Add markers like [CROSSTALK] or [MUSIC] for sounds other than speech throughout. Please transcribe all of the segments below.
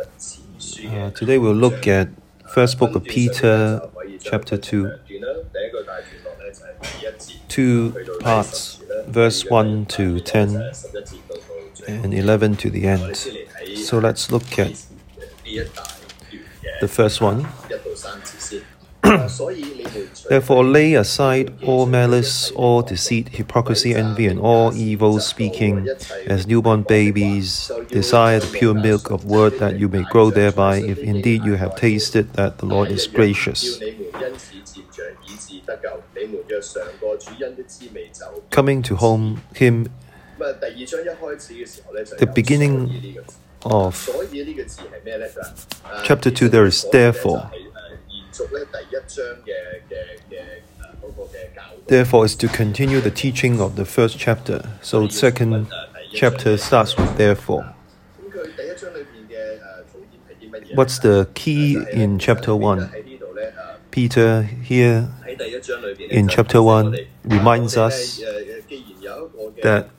Uh, today we'll look at first book of Peter, chapter 2. Two parts, verse 1 to 10 and 11 to the end. So let's look at the first one. [CLEARS THROAT] [CLEARS THROAT] Therefore, lay aside all malice, all deceit, hypocrisy, envy, and all evil speaking. As newborn babies, desire the pure milk of word that you may grow thereby, if indeed you have tasted that the Lord is gracious. Coming to home, him, the beginning of chapter 2, there is therefore. Therefore, is to continue the teaching of the first chapter. So, second chapter starts with therefore. What's the key in chapter 1? Peter here in chapter 1 reminds us that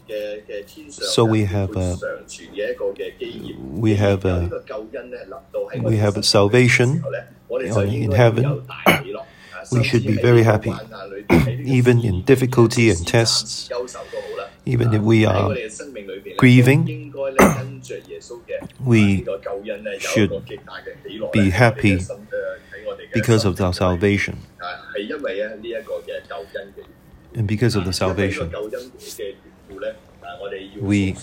so we have a, we have a, we have a salvation in heaven we should be very happy [CLEARS THROAT] even in difficulty and tests even if we are grieving. We should be happy because of our salvation. And because of the salvation we,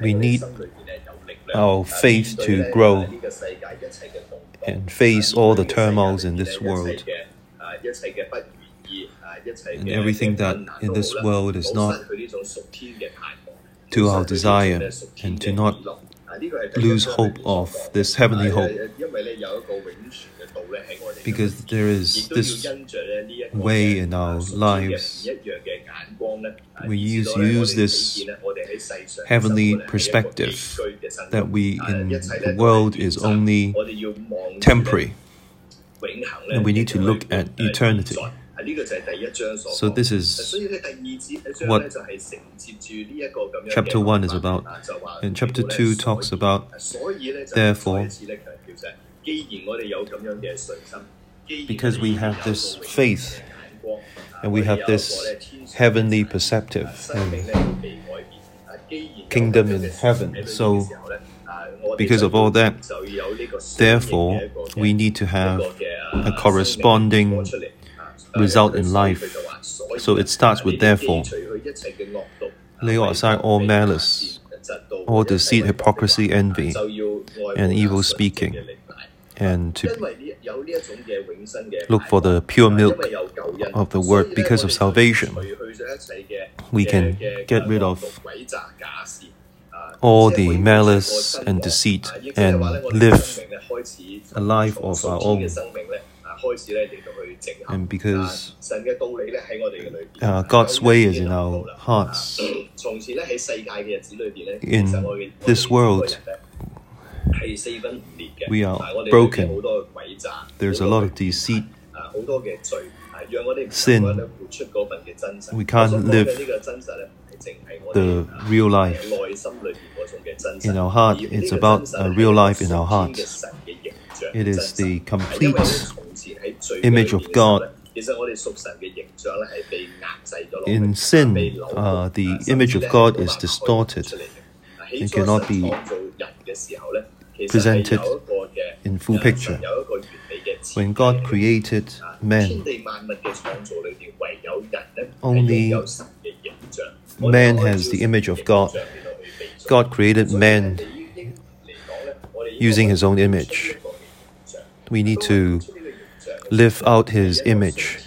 we need our faith to grow and face all the turmoils in this world. And everything that in this world is not to our desire and to not lose hope of this heavenly hope because there is this way in our lives. We use, use this heavenly perspective that we in the world is only temporary, and we need to look at eternity. So, this is what chapter 1 is about. And chapter 2 talks about, therefore, because we have this faith and we have this heavenly perceptive. and kingdom in heaven. So, because of all that, therefore, we need to have a corresponding result in life. So it starts with therefore. Lay aside all malice, all deceit, hypocrisy, envy, and evil speaking and to look for the pure milk of the word because of salvation. We can get rid of Uh, all the malice and deceit uh, and live a life of our own. Uh, and because uh, God's way is in our hearts, [CLEARS THROAT] in this world, we are broken. There's a lot of deceit, sin. We can't live the real life in our heart. It's about a real life in our heart. It is the complete image of God. In sin, uh, the image of God is distorted. It cannot be presented in full picture. When God created man, only man has the image of God. God created man using his own image. We need to live out his image,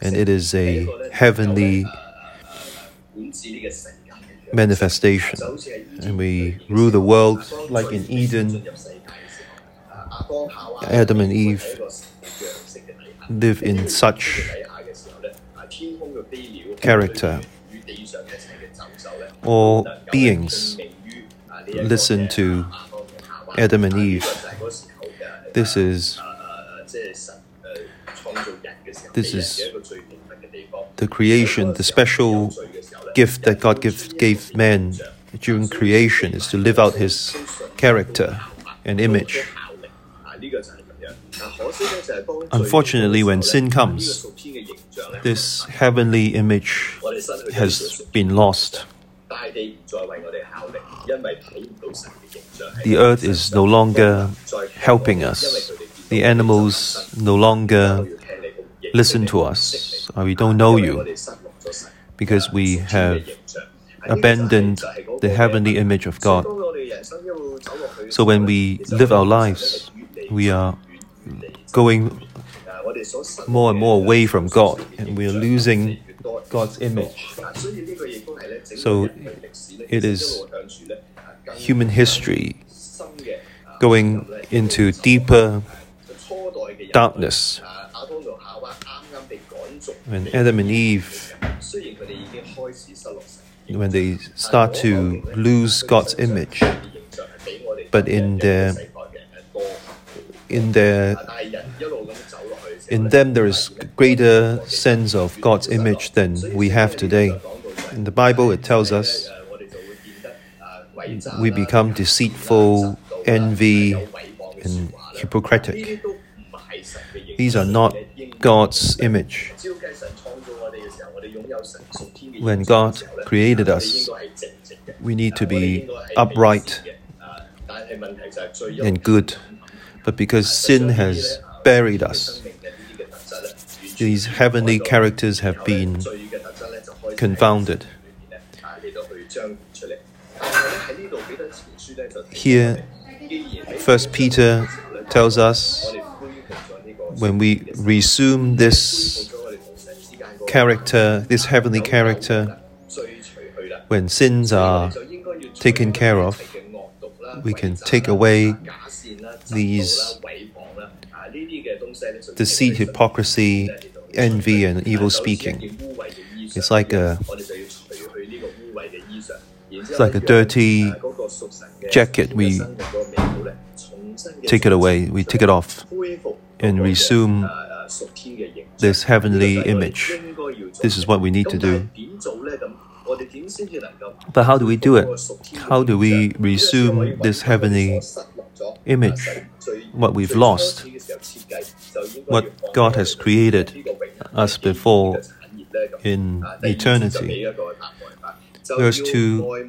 and it is a heavenly manifestation. And we rule the world like in Eden. Adam and Eve live in such character. All beings listen to Adam and Eve. This is this is the creation, the special gift that God give, gave man during creation is to live out His character and image. Unfortunately, when sin comes, this heavenly image has been lost. The earth is no longer helping us. The animals no longer listen to us. Uh, we don't know you because we have abandoned the heavenly image of God. So when we live our lives, we are going more and more away from God and we are losing God's image. So it is human history going into deeper darkness. When Adam and Eve, when they start to lose God's image, but in their in their in them there is greater sense of God's image than we have today. In the Bible, it tells us we become deceitful, envy, and hypocritic. These are not God's image. When God created us, we need to be upright and good. But because sin has buried us, these heavenly characters have been confounded. Here, First Peter tells us when we resume this character, this heavenly character, when sins are taken care of, we can take away these deceit, hypocrisy, envy, and evil speaking. It's like a it's like a dirty jacket. We take it away, we take it off, and resume this heavenly image. This is what we need to do. But how do we do it? How do we resume this heavenly image? What we've lost, what God has created us before in eternity. Verse 2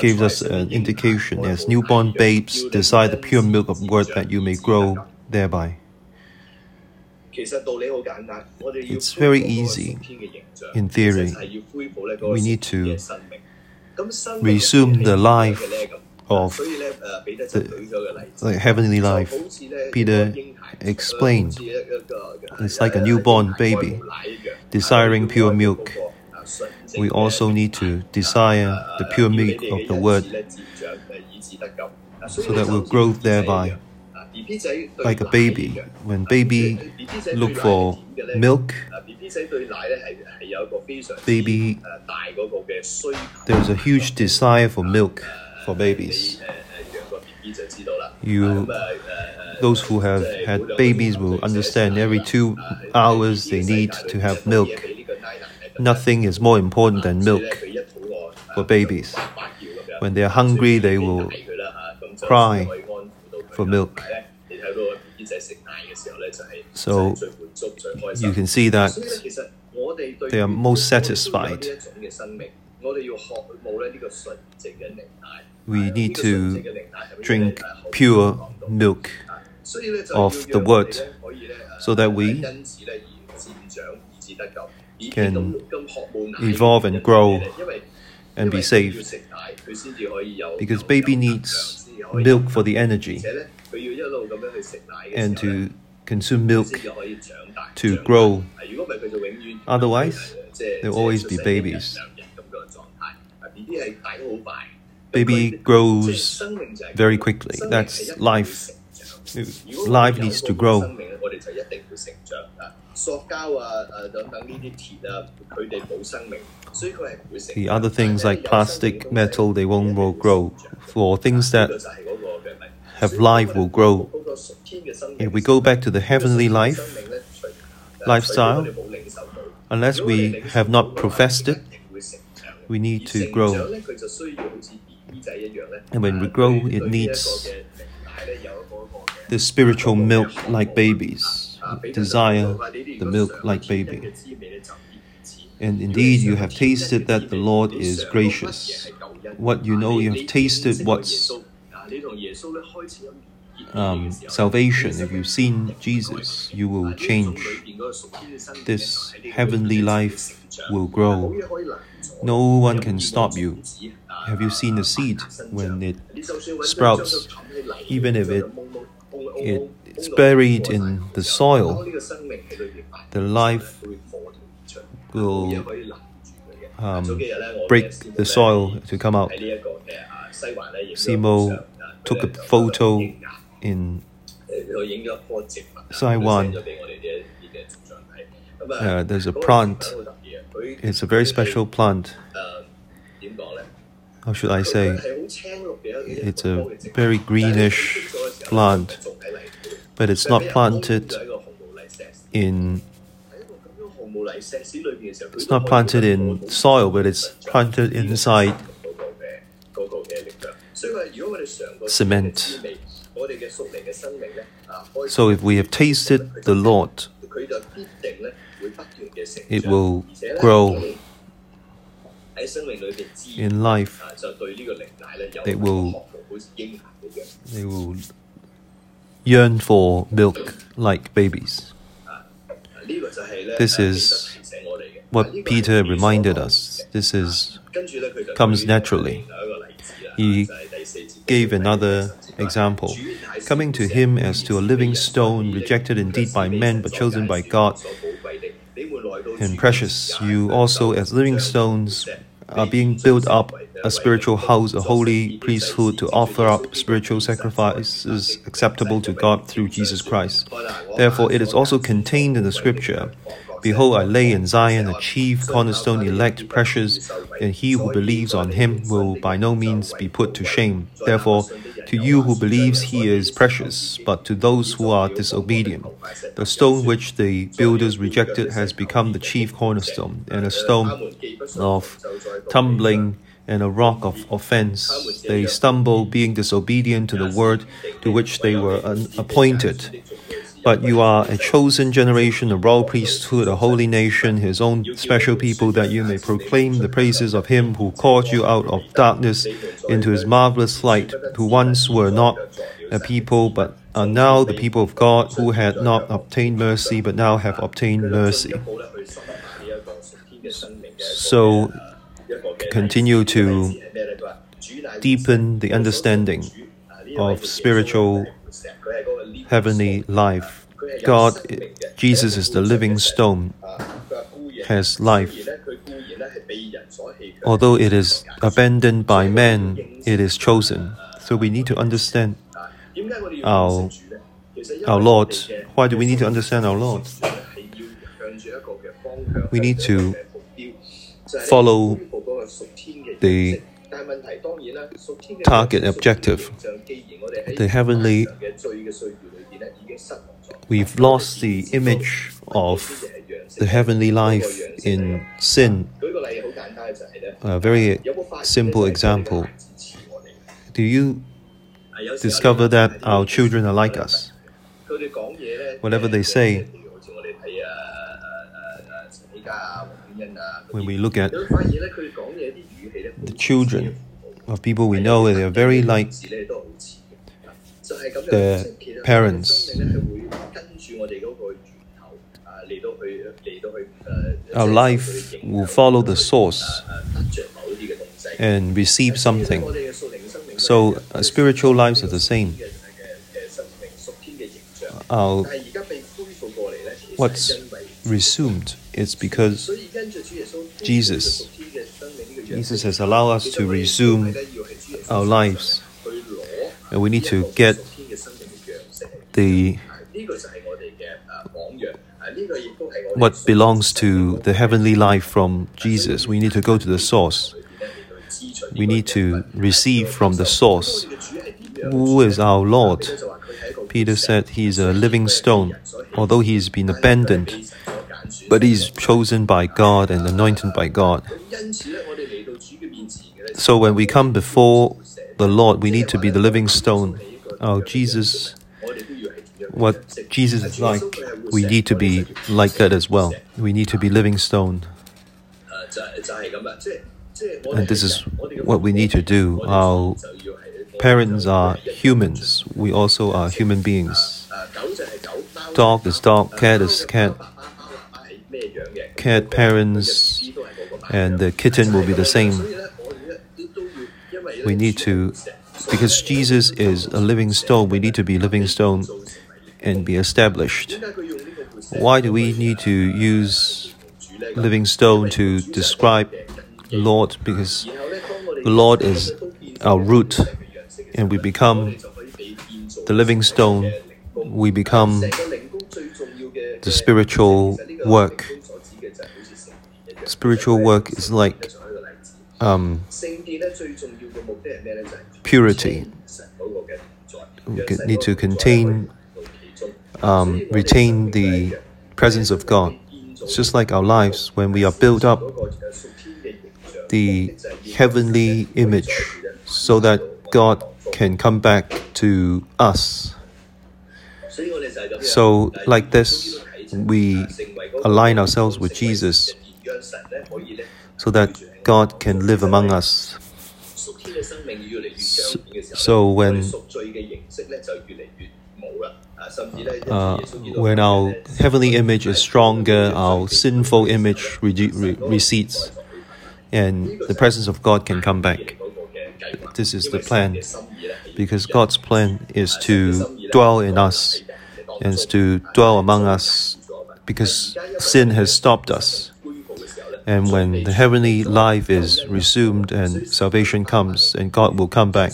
gives us an indication as newborn babes desire the pure milk of word that you may grow thereby. It's very easy in theory. We need to resume the life of the, the heavenly life. Peter explained it's like a newborn baby desiring pure milk. We also need to desire the pure milk of the word so that we'll grow thereby like a baby. When baby look for milk, baby, there's a huge desire for milk for babies. You, those who have had babies will understand every two hours they need to have milk. Nothing is more important than milk for babies. When they are hungry, they will cry for milk. So you can see that they are most satisfied. We need to drink pure milk of the Word so that we can evolve and grow and be saved. Because baby needs milk for the energy and to consume milk to grow. Otherwise, they'll always be babies. Baby grows very quickly. That's life. Life needs to grow. The other things like plastic, metal, they won't grow. For things that have life will grow. If we go back to the heavenly life, lifestyle, unless we have not professed it, We need to grow. And when we grow, it needs the spiritual milk like babies. Desire the milk like baby. And indeed, you have tasted that the Lord is gracious. What you know, you have tasted what's um, salvation. If you've seen Jesus, you will change. This heavenly life will grow. No one can stop you. Have you seen the seed when it sprouts? Even if it, it it's buried in the soil, the life will um, break the soil to come out. Simo took a photo in Taiwan. Uh, there's a plant. It's a very special plant. How should I say? It's a very greenish plant but it's not planted in it's not planted in soil, but it's planted inside cement. So if we have tasted the Lord, it will grow in life. It will, they will yearn for milk like babies. This is what Peter reminded us. This is comes naturally. He gave another example. Coming to him as to a living stone, rejected indeed by men, but chosen by God and precious, you also, as living stones, are being built up a spiritual house, a holy priesthood to offer up spiritual sacrifices acceptable to God through Jesus Christ. Therefore, it is also contained in the scripture Behold, I lay in Zion a chief cornerstone, elect, precious, and he who believes on him will by no means be put to shame. Therefore, to you who believes he is precious, but to those who are disobedient, the stone which the builders rejected has become the chief cornerstone, and a stone of tumbling and a rock of offense. They stumble, being disobedient to the word to which they were appointed. But you are a chosen generation, a royal priesthood, a holy nation, his own special people, that you may proclaim the praises of him who called you out of darkness into his marvelous light, who once were not a people, but are now the people of God, who had not obtained mercy, but now have obtained mercy. So, continue to deepen the understanding of spiritual heavenly life. God, Jesus is the living stone, has life. Although it is abandoned by man, it is chosen. So we need to understand our, our Lord. Why do we need to understand our Lord? We need to follow the target objective, the heavenly. We've lost the image of the heavenly life in sin. A very simple example. Do you discover that our children are like us? Whatever they say, when we look at the children of people we know, they are very like their parents. Our life will follow the source and receive something. So, uh, spiritual lives are the same. Our, what's resumed is because Jesus Jesus has allowed us to resume our lives. And we need to get the what belongs to the heavenly life from Jesus. We need to go to the source. We need to receive from the source. Who is our Lord? Peter said he is a living stone. Although he has been abandoned, but he's chosen by God and anointed by God. So when we come before the Lord, we need to be the living stone. Oh, Jesus, what Jesus is like, we need to be like that as well. We need to be living stone. And this is what we need to do. Our parents are humans, we also are human beings. Dog is dog, cat is cat. Cat parents and the kitten will be the same. We need to, because Jesus is a living stone, we need to be living stone and be established. Why do we need to use living stone to describe Lord? Because the Lord is our root, and we become the living stone, we become the spiritual work. Spiritual work is like um, purity. We need to contain, um, retain the presence of God. It's just like our lives when we are built up the heavenly image so that God can come back to us. So, like this, we align ourselves with Jesus so that God can live among us. So, when uh, when our heavenly image is stronger, our sinful image re- re- recedes, and the presence of God can come back. This is the plan, because God's plan is to dwell in us and to dwell among us, because sin has stopped us. And when the heavenly life is resumed and salvation comes, and God will come back,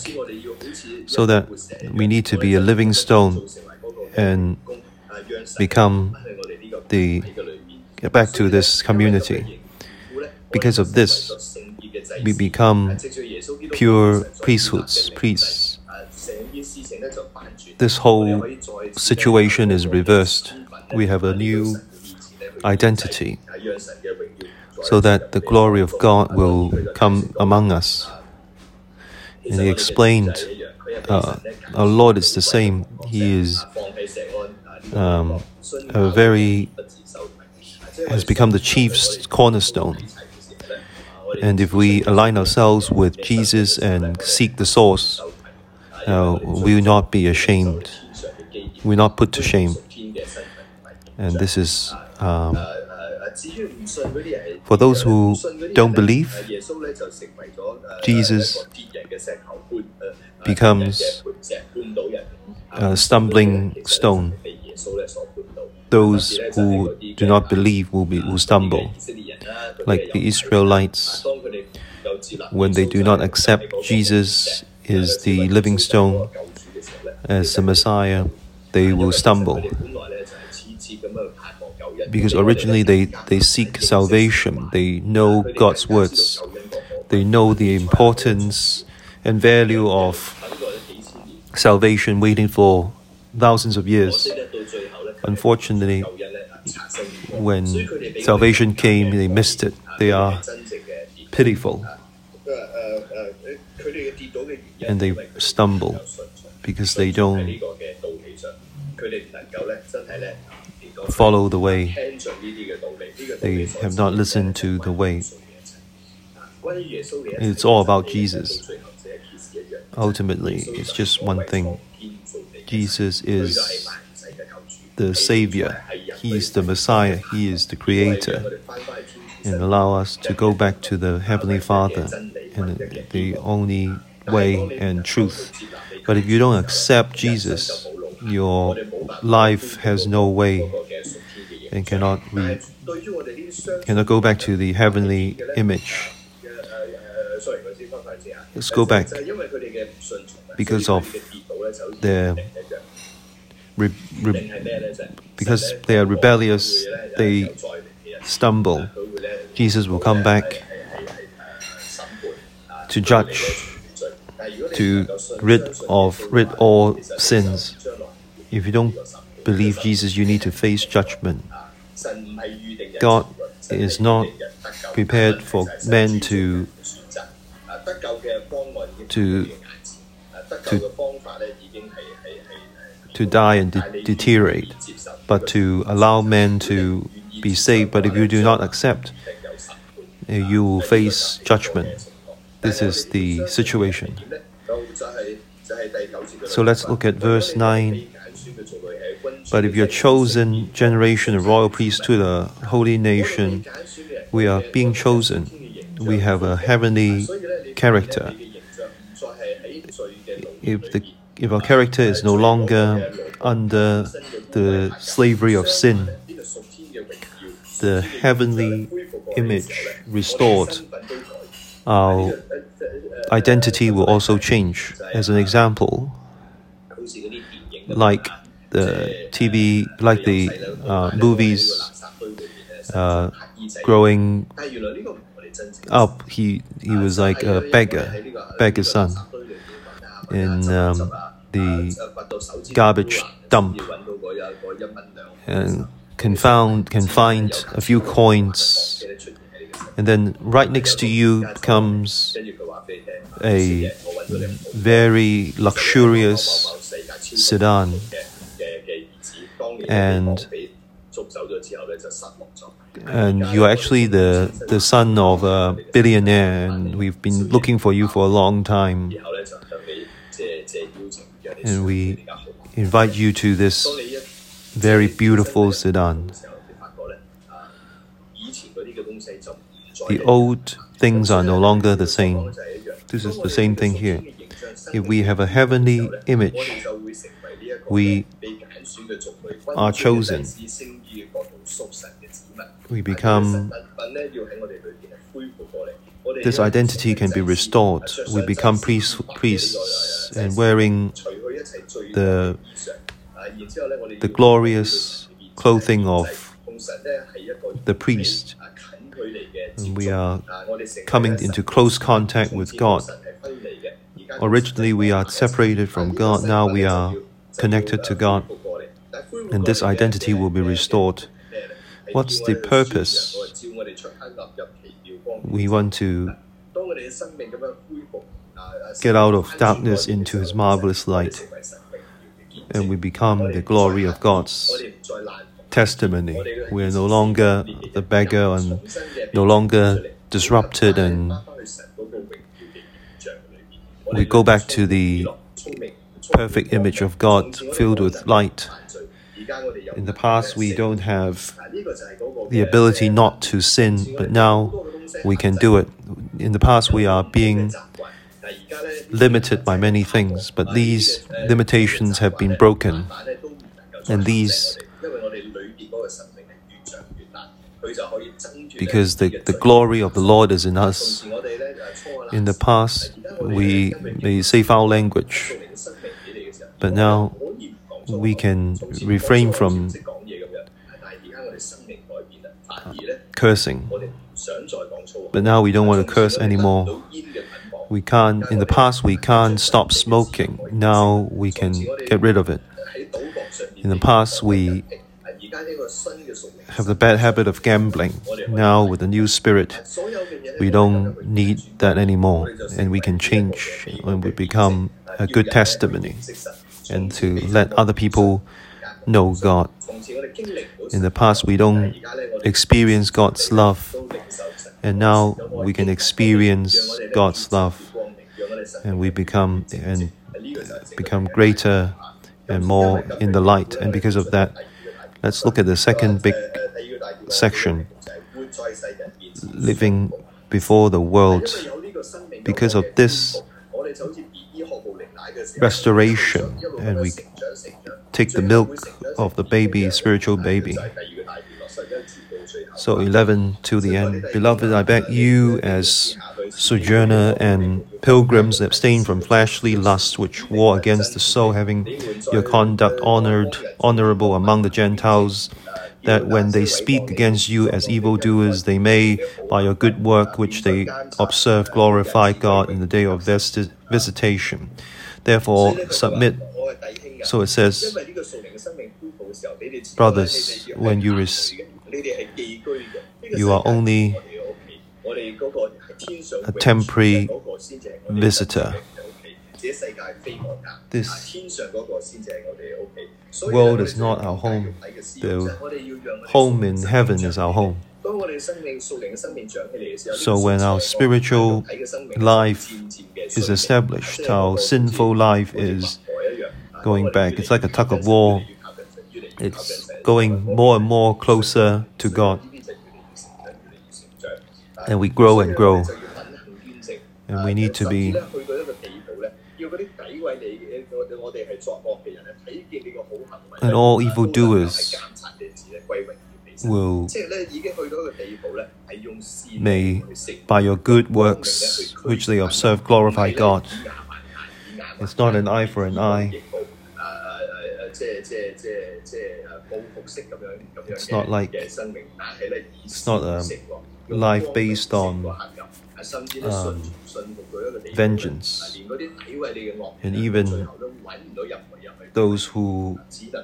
so that we need to be a living stone and become the get back to this community. Because of this, we become pure priesthoods, priests. This whole situation is reversed. We have a new identity so that the glory of God will come among us. And he explained, uh, our Lord is the same. He is um, a very has become the chief cornerstone. And if we align ourselves with Jesus and seek the source, uh, we will not be ashamed. We will not put to shame. And this is um, for those who don't believe, Jesus becomes a stumbling stone. Those who do not believe will, be, will stumble. Like the Israelites, when they do not accept Jesus is the living stone as the Messiah, they will stumble because originally they, they seek salvation, they know God's words, they know the importance and value of salvation waiting for thousands of years. Unfortunately, when salvation came, they missed it. They are pitiful and they stumble because they don't follow the way. They have not listened to the way. It's all about Jesus. Ultimately, it's just one thing Jesus is the Savior, He is the Messiah, He is the Creator, and allow us to go back to the Heavenly Father and the only way and truth. But if you don't accept Jesus, your life has no way and cannot re- cannot go back to the heavenly image. Let's go back. Because of their re- re- because they are rebellious, they stumble. Jesus will come back to judge, to rid of rid all sins. If you don't believe Jesus, you need to face judgment. God is not prepared for men to to to to die and de- deteriorate, but to allow men to be saved. But if you do not accept, you will face judgment. This is the situation. So let's look at verse 9. But if you're chosen generation, royal priesthood, a holy nation, we are being chosen. We have a heavenly character. If the if our character is no longer under the slavery of sin, the heavenly image restored, our identity will also change. As an example, like the TV, like the uh, movies, uh, growing up, he he was like a beggar, beggar's son, in um, the garbage dump, and can found can find a few coins, and then right next to you comes a very luxurious sedan and and you're actually the the son of a billionaire, and we've been looking for you for a long time. And we invite you to this very beautiful sedan. The old things are no longer the same. This is the same thing here. If we have a heavenly image, we are chosen. We become this identity can be restored. We become priests, priests and wearing the, the glorious clothing of the priest. And we are coming into close contact with God. Originally, we are separated from God. Now we are connected to God. And this identity will be restored. What's the purpose? We want to get out of darkness into His marvelous light, and we become the glory of God's testimony. We are no longer the beggar and no longer disrupted, and we go back to the perfect image of God filled with light. In the past, we don't have the ability not to sin, but now we can do it. In the past, we are being limited by many things, but these limitations have been broken. And these, because the, the glory of the Lord is in us. In the past, we may say foul language, but now we can refrain from cursing. But now we don't want to curse anymore. We can't, in the past, we can't stop smoking. Now we can get rid of it. In the past, we have the bad habit of gambling. Now, with the new spirit, we don't need that anymore, and we can change and we become a good testimony and to let other people know God. In the past, we don't experience God's love, and now we can experience God's love, and we become and become greater and more in the light. And because of that, let's look at the second big section: living before the world. Because of this restoration, and we take the milk of the baby, spiritual baby. So 11 to the end. Beloved, I beg you, as sojourner and pilgrims, abstain from fleshly lusts which war against the soul, having your conduct honored, honorable among the Gentiles, that when they speak against you as evildoers, they may, by your good work which they observe, glorify God in the day of visitation. Therefore, submit. So it says, brothers, when you receive, you are only a temporary visitor. This world is not our home. The home in heaven is our home. So when our spiritual life is established, our sinful life is going back. It's like a tug of war. It's going more and more closer to God. And we grow and grow. And we need to be and all evildoers will may by your good works which they observe glorify God. It's not an eye for an eye. It's not like it's not a life based on um, vengeance. And even those who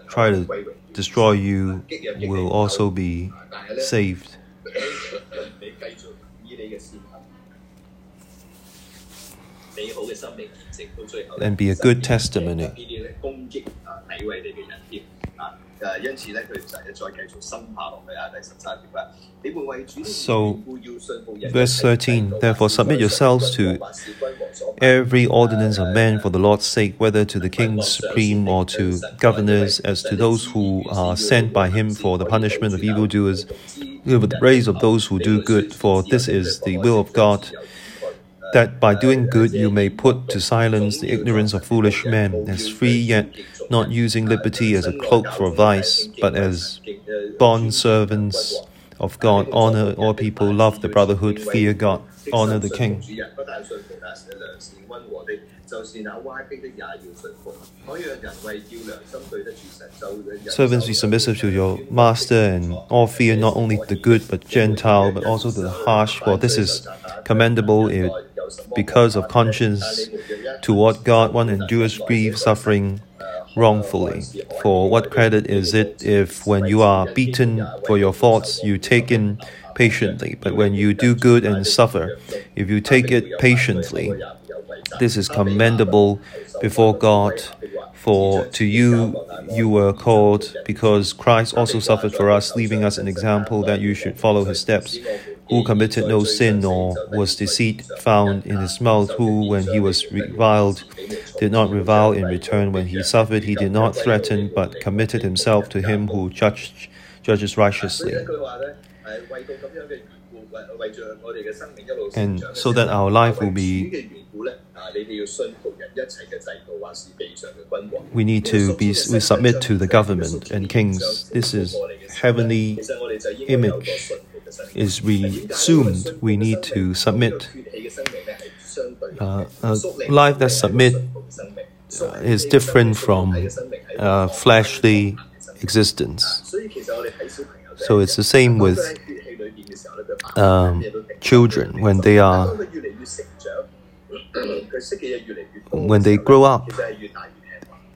try to destroy you will also be saved. And be a good testimony. So, verse 13 Therefore, submit yourselves to every ordinance of men for the Lord's sake, whether to the kings supreme or to governors, as to those who are sent by him for the punishment of evildoers, with the praise of those who do good, for this is the will of God that by doing good you may put to silence the ignorance of foolish men, as free yet not using liberty as a cloak for vice, but as bond servants of God, honor all people, love the brotherhood, fear God, honor the king. Servants, be submissive to your master and all fear not only the good but Gentile, but also the harsh, for this is commendable if, because of conscience toward God one endures grief, suffering wrongfully. For what credit is it if, when you are beaten for your faults, you take in patiently? But when you do good and suffer, if you take it patiently, this is commendable before God. For to you you were called, because Christ also suffered for us, leaving us an example that you should follow his steps who committed no sin nor was deceit found in his mouth, who, when he was reviled, did not revile in return. When he suffered, he did not threaten, but committed himself to him who judged, judges righteously. And so that our life will be we need to be we submit to the government and kings. This is heavenly image is resumed, we need to submit. Uh, a life that submit uh, is different from uh, fleshly existence. So it's the same with um, children when they are when they grow up,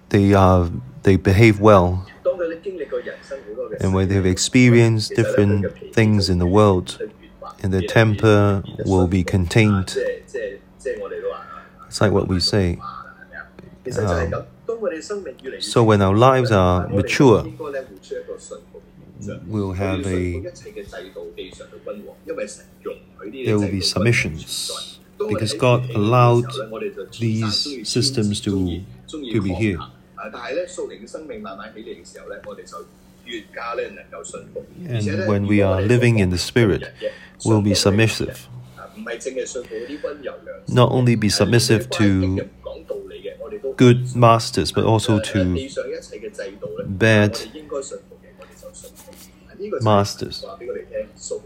they are they behave well and when they've experienced different things in the world, and their temper will be contained. It's like what we say. Um, so when our lives are mature, we'll have a there will be submissions. because God allowed these systems to to be here. And when we are living in the Spirit, we'll be submissive. Not only be submissive to good masters, but also to bad masters.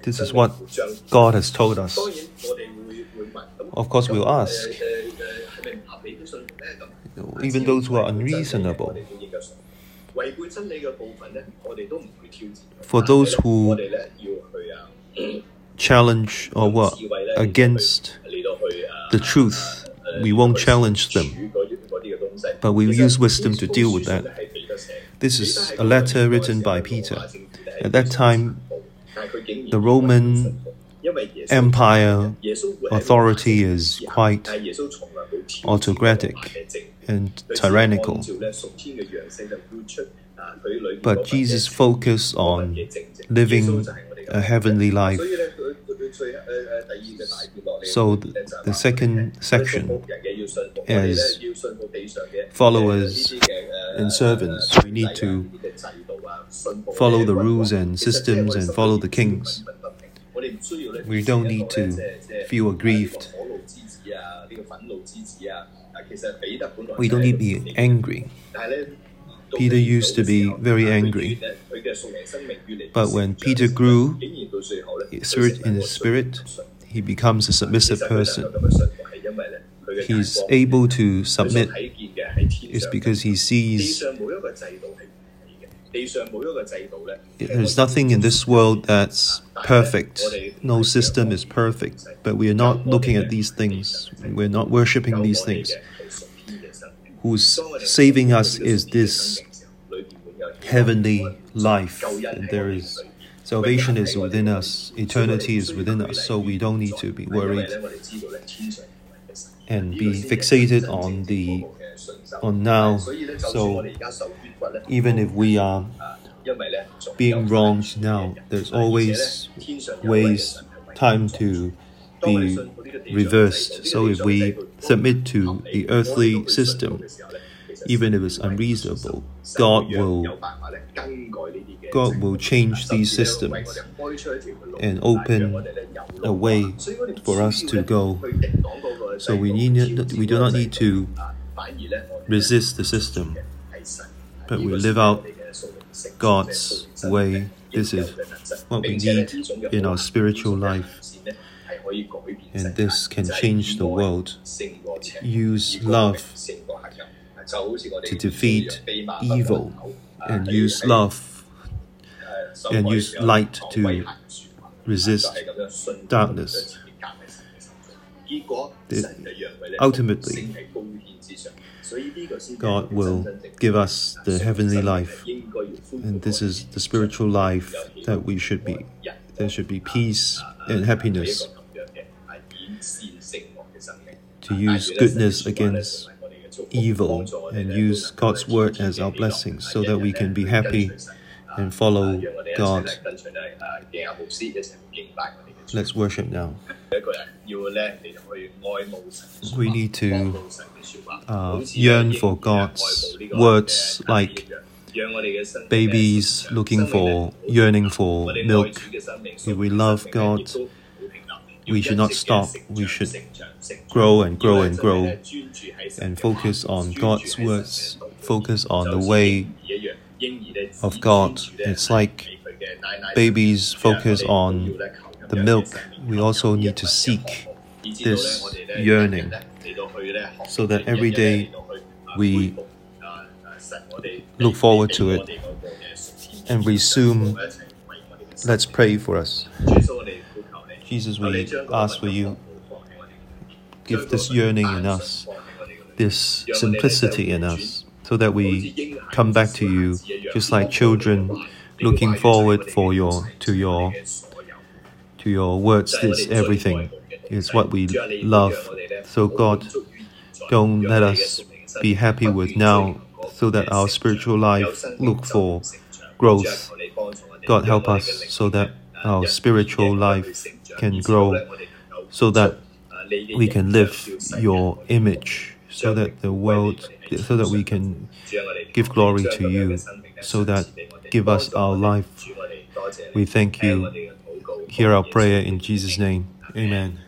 This is what God has told us. Of course, we'll ask, even those who are unreasonable. For those who challenge or what against the truth, we won't challenge them, but we use wisdom to deal with that. This is a letter written by Peter. At that time, the Roman Empire authority is quite autocratic and tyrannical. But Jesus focused on living a heavenly life. So the, second section as followers and servants, we need to follow the rules and systems and follow the kings. We don't need to feel aggrieved. We don't need to be angry. Peter used to be very angry. But when Peter grew in his spirit, he becomes a submissive person. He's able to submit It's because he sees there's nothing in this world that's perfect. No system is perfect. But we are not looking at these things. We're not worshipping these things. Who's saving us is this heavenly life. And there is salvation is within us, eternity is within us, so we don't need to be worried and be fixated on the on now. So even if we are being wronged now, there's always ways, time to be reversed. So if we submit to the earthly system, even if it's unreasonable, God will God will change these systems and open a way for us to go. So we need we do not need to resist the system, but we live out God's way. This is what we need in our spiritual life. And this can change the world. Use love to defeat evil and use love and use light to resist darkness. ultimately, God will give us the heavenly life, and this is the spiritual life that we should be. There should be peace and happiness. To use goodness against evil and use God's word as our blessing so that we can be happy and follow God. Let's worship now. We need to uh, yearn for God's words like babies looking for, yearning for milk. If we love God, we should not stop. We should grow and grow and grow and focus on God's words, focus on the way of God. It's like babies focus on the milk. We also need to seek this yearning so that every day we look forward to it and resume. Let's pray for us. Jesus, we ask for you, give this yearning in us, this simplicity in us, so that we come back to you just like children looking forward for your to your to your words this everything is what we love. So god don't let us be happy with now so that our spiritual life look for growth. God help us so that our spiritual life can grow so that we can live your image so that the world so that we can give glory to you so that give us our life. We thank you. Hear our prayer in jesus name. Amen